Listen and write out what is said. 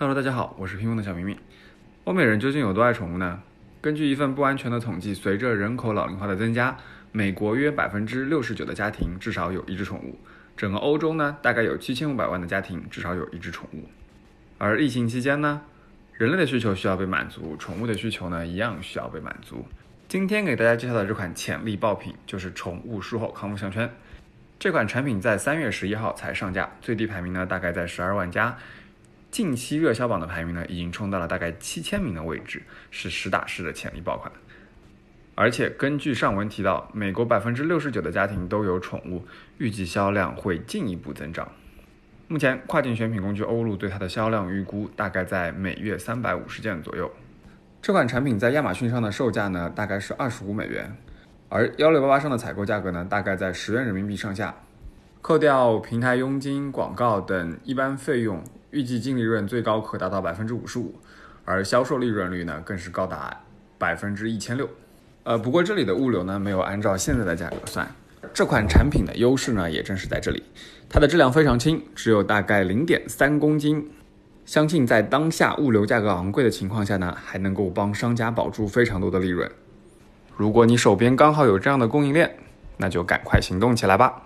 Hello，大家好，我是屏风的小明明。欧美人究竟有多爱宠物呢？根据一份不完全的统计，随着人口老龄化的增加，美国约百分之六十九的家庭至少有一只宠物。整个欧洲呢，大概有七千五百万的家庭至少有一只宠物。而疫情期间呢，人类的需求需要被满足，宠物的需求呢一样需要被满足。今天给大家介绍的这款潜力爆品就是宠物术后康复项圈。这款产品在三月十一号才上架，最低排名呢大概在十二万加。近期热销榜的排名呢，已经冲到了大概七千名的位置，是实打实的潜力爆款。而且根据上文提到，美国百分之六十九的家庭都有宠物，预计销量会进一步增长。目前跨境选品工具欧路对它的销量预估大概在每月三百五十件左右。这款产品在亚马逊上的售价呢，大概是二十五美元，而幺六八八上的采购价格呢，大概在十元人民币上下，扣掉平台佣金、广告等一般费用。预计净利润最高可达到百分之五十五，而销售利润率呢更是高达百分之一千六。呃，不过这里的物流呢没有按照现在的价格算。这款产品的优势呢也正是在这里，它的质量非常轻，只有大概零点三公斤。相信在当下物流价格昂贵的情况下呢，还能够帮商家保住非常多的利润。如果你手边刚好有这样的供应链，那就赶快行动起来吧。